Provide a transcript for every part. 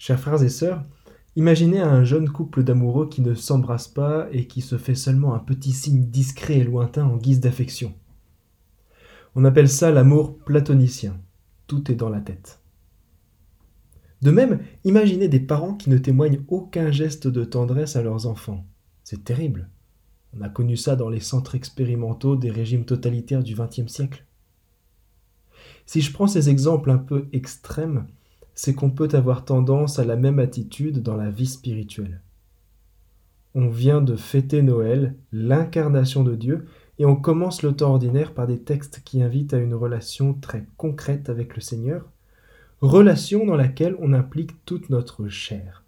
Chers frères et sœurs, imaginez un jeune couple d'amoureux qui ne s'embrasse pas et qui se fait seulement un petit signe discret et lointain en guise d'affection. On appelle ça l'amour platonicien. Tout est dans la tête. De même, imaginez des parents qui ne témoignent aucun geste de tendresse à leurs enfants. C'est terrible. On a connu ça dans les centres expérimentaux des régimes totalitaires du XXe siècle. Si je prends ces exemples un peu extrêmes, c'est qu'on peut avoir tendance à la même attitude dans la vie spirituelle. On vient de fêter Noël, l'incarnation de Dieu, et on commence le temps ordinaire par des textes qui invitent à une relation très concrète avec le Seigneur, relation dans laquelle on implique toute notre chair.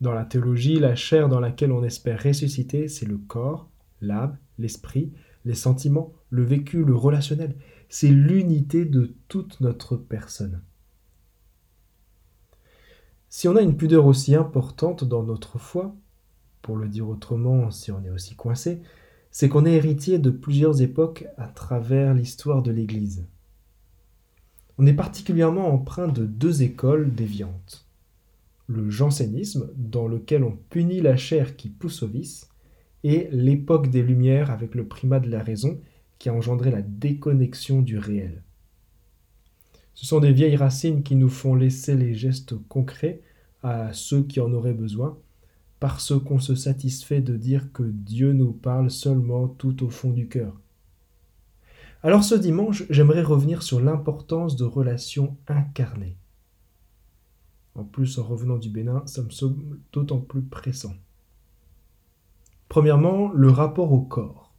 Dans la théologie, la chair dans laquelle on espère ressusciter, c'est le corps, l'âme, l'esprit, les sentiments, le vécu, le relationnel. C'est l'unité de toute notre personne. Si on a une pudeur aussi importante dans notre foi, pour le dire autrement, si on est aussi coincé, c'est qu'on est héritier de plusieurs époques à travers l'histoire de l'Église. On est particulièrement empreint de deux écoles déviantes. Le jansénisme, dans lequel on punit la chair qui pousse au vice, et l'époque des Lumières avec le primat de la raison qui a engendré la déconnexion du réel. Ce sont des vieilles racines qui nous font laisser les gestes concrets à ceux qui en auraient besoin, parce qu'on se satisfait de dire que Dieu nous parle seulement tout au fond du cœur. Alors ce dimanche, j'aimerais revenir sur l'importance de relations incarnées. En plus, en revenant du Bénin, ça me semble d'autant plus pressant. Premièrement, le rapport au corps.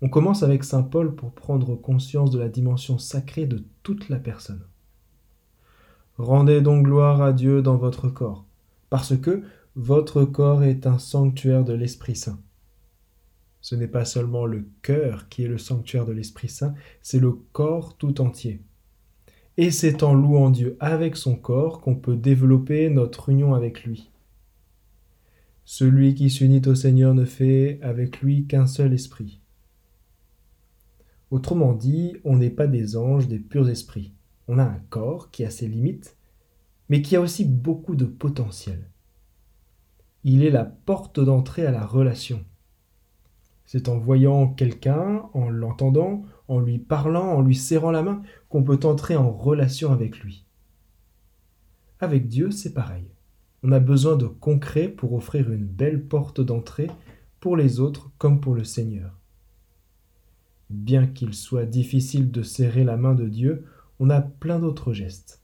On commence avec Saint Paul pour prendre conscience de la dimension sacrée de toute la personne. Rendez donc gloire à Dieu dans votre corps, parce que votre corps est un sanctuaire de l'Esprit Saint. Ce n'est pas seulement le cœur qui est le sanctuaire de l'Esprit Saint, c'est le corps tout entier. Et c'est en louant Dieu avec son corps qu'on peut développer notre union avec lui. Celui qui s'unit au Seigneur ne fait avec lui qu'un seul esprit. Autrement dit, on n'est pas des anges, des purs esprits. On a un corps qui a ses limites, mais qui a aussi beaucoup de potentiel. Il est la porte d'entrée à la relation. C'est en voyant quelqu'un, en l'entendant, en lui parlant, en lui serrant la main, qu'on peut entrer en relation avec lui. Avec Dieu, c'est pareil. On a besoin de concret pour offrir une belle porte d'entrée pour les autres comme pour le Seigneur. Bien qu'il soit difficile de serrer la main de Dieu, on a plein d'autres gestes.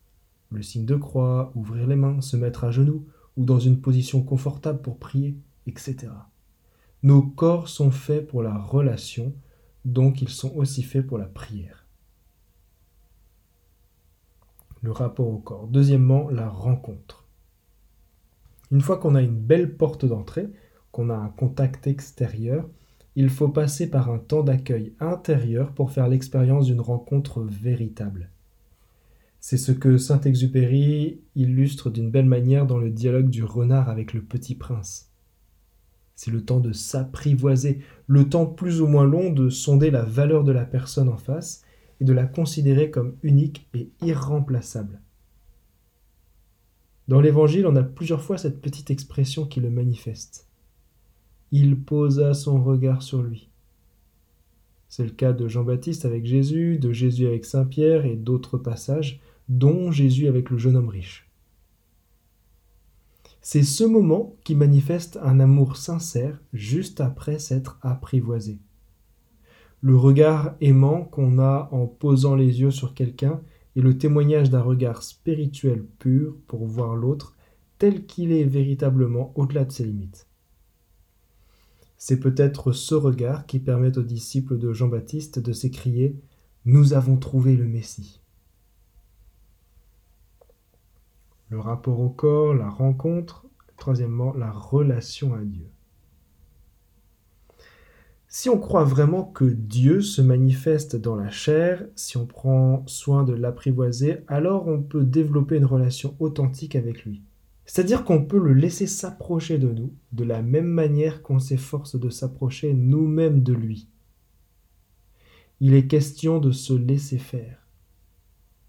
Le signe de croix, ouvrir les mains, se mettre à genoux, ou dans une position confortable pour prier, etc. Nos corps sont faits pour la relation, donc ils sont aussi faits pour la prière. Le rapport au corps. Deuxièmement, la rencontre. Une fois qu'on a une belle porte d'entrée, qu'on a un contact extérieur, il faut passer par un temps d'accueil intérieur pour faire l'expérience d'une rencontre véritable. C'est ce que Saint-Exupéry illustre d'une belle manière dans le dialogue du renard avec le petit prince. C'est le temps de s'apprivoiser, le temps plus ou moins long de sonder la valeur de la personne en face et de la considérer comme unique et irremplaçable. Dans l'Évangile, on a plusieurs fois cette petite expression qui le manifeste il posa son regard sur lui. C'est le cas de Jean-Baptiste avec Jésus, de Jésus avec Saint Pierre et d'autres passages, dont Jésus avec le jeune homme riche. C'est ce moment qui manifeste un amour sincère juste après s'être apprivoisé. Le regard aimant qu'on a en posant les yeux sur quelqu'un est le témoignage d'un regard spirituel pur pour voir l'autre tel qu'il est véritablement au-delà de ses limites. C'est peut-être ce regard qui permet aux disciples de Jean-Baptiste de s'écrier Nous avons trouvé le Messie. Le rapport au corps, la rencontre, troisièmement, la relation à Dieu. Si on croit vraiment que Dieu se manifeste dans la chair, si on prend soin de l'apprivoiser, alors on peut développer une relation authentique avec lui. C'est-à-dire qu'on peut le laisser s'approcher de nous de la même manière qu'on s'efforce de s'approcher nous-mêmes de lui. Il est question de se laisser faire.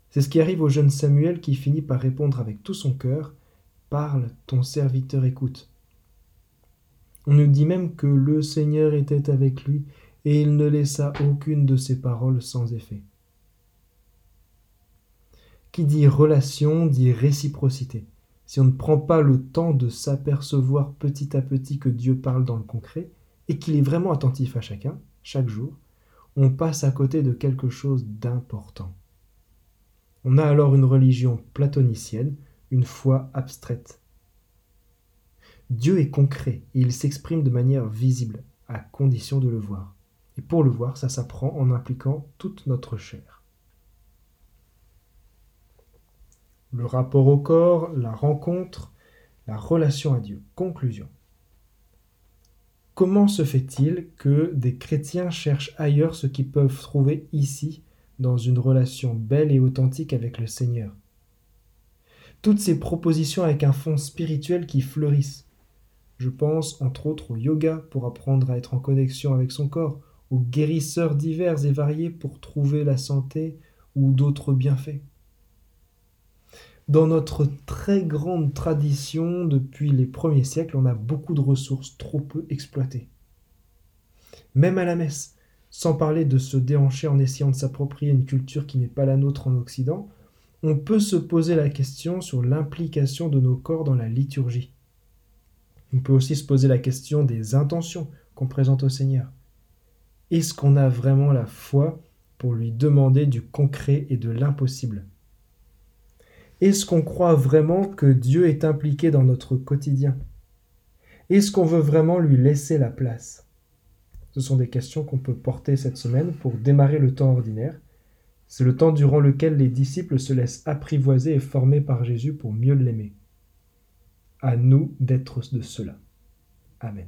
C'est ce qui arrive au jeune Samuel qui finit par répondre avec tout son cœur Parle, ton serviteur écoute. On nous dit même que le Seigneur était avec lui et il ne laissa aucune de ses paroles sans effet. Qui dit relation dit réciprocité. Si on ne prend pas le temps de s'apercevoir petit à petit que Dieu parle dans le concret et qu'il est vraiment attentif à chacun, chaque jour, on passe à côté de quelque chose d'important. On a alors une religion platonicienne, une foi abstraite. Dieu est concret et il s'exprime de manière visible, à condition de le voir. Et pour le voir, ça s'apprend en impliquant toute notre chair. Le rapport au corps, la rencontre, la relation à Dieu. Conclusion. Comment se fait-il que des chrétiens cherchent ailleurs ce qu'ils peuvent trouver ici, dans une relation belle et authentique avec le Seigneur? Toutes ces propositions avec un fond spirituel qui fleurissent. Je pense entre autres au yoga pour apprendre à être en connexion avec son corps, aux guérisseurs divers et variés pour trouver la santé ou d'autres bienfaits. Dans notre très grande tradition, depuis les premiers siècles, on a beaucoup de ressources trop peu exploitées. Même à la messe, sans parler de se déhancher en essayant de s'approprier une culture qui n'est pas la nôtre en Occident, on peut se poser la question sur l'implication de nos corps dans la liturgie. On peut aussi se poser la question des intentions qu'on présente au Seigneur. Est-ce qu'on a vraiment la foi pour lui demander du concret et de l'impossible? Est-ce qu'on croit vraiment que Dieu est impliqué dans notre quotidien? Est-ce qu'on veut vraiment lui laisser la place? Ce sont des questions qu'on peut porter cette semaine pour démarrer le temps ordinaire. C'est le temps durant lequel les disciples se laissent apprivoiser et former par Jésus pour mieux l'aimer. À nous d'être de cela. Amen.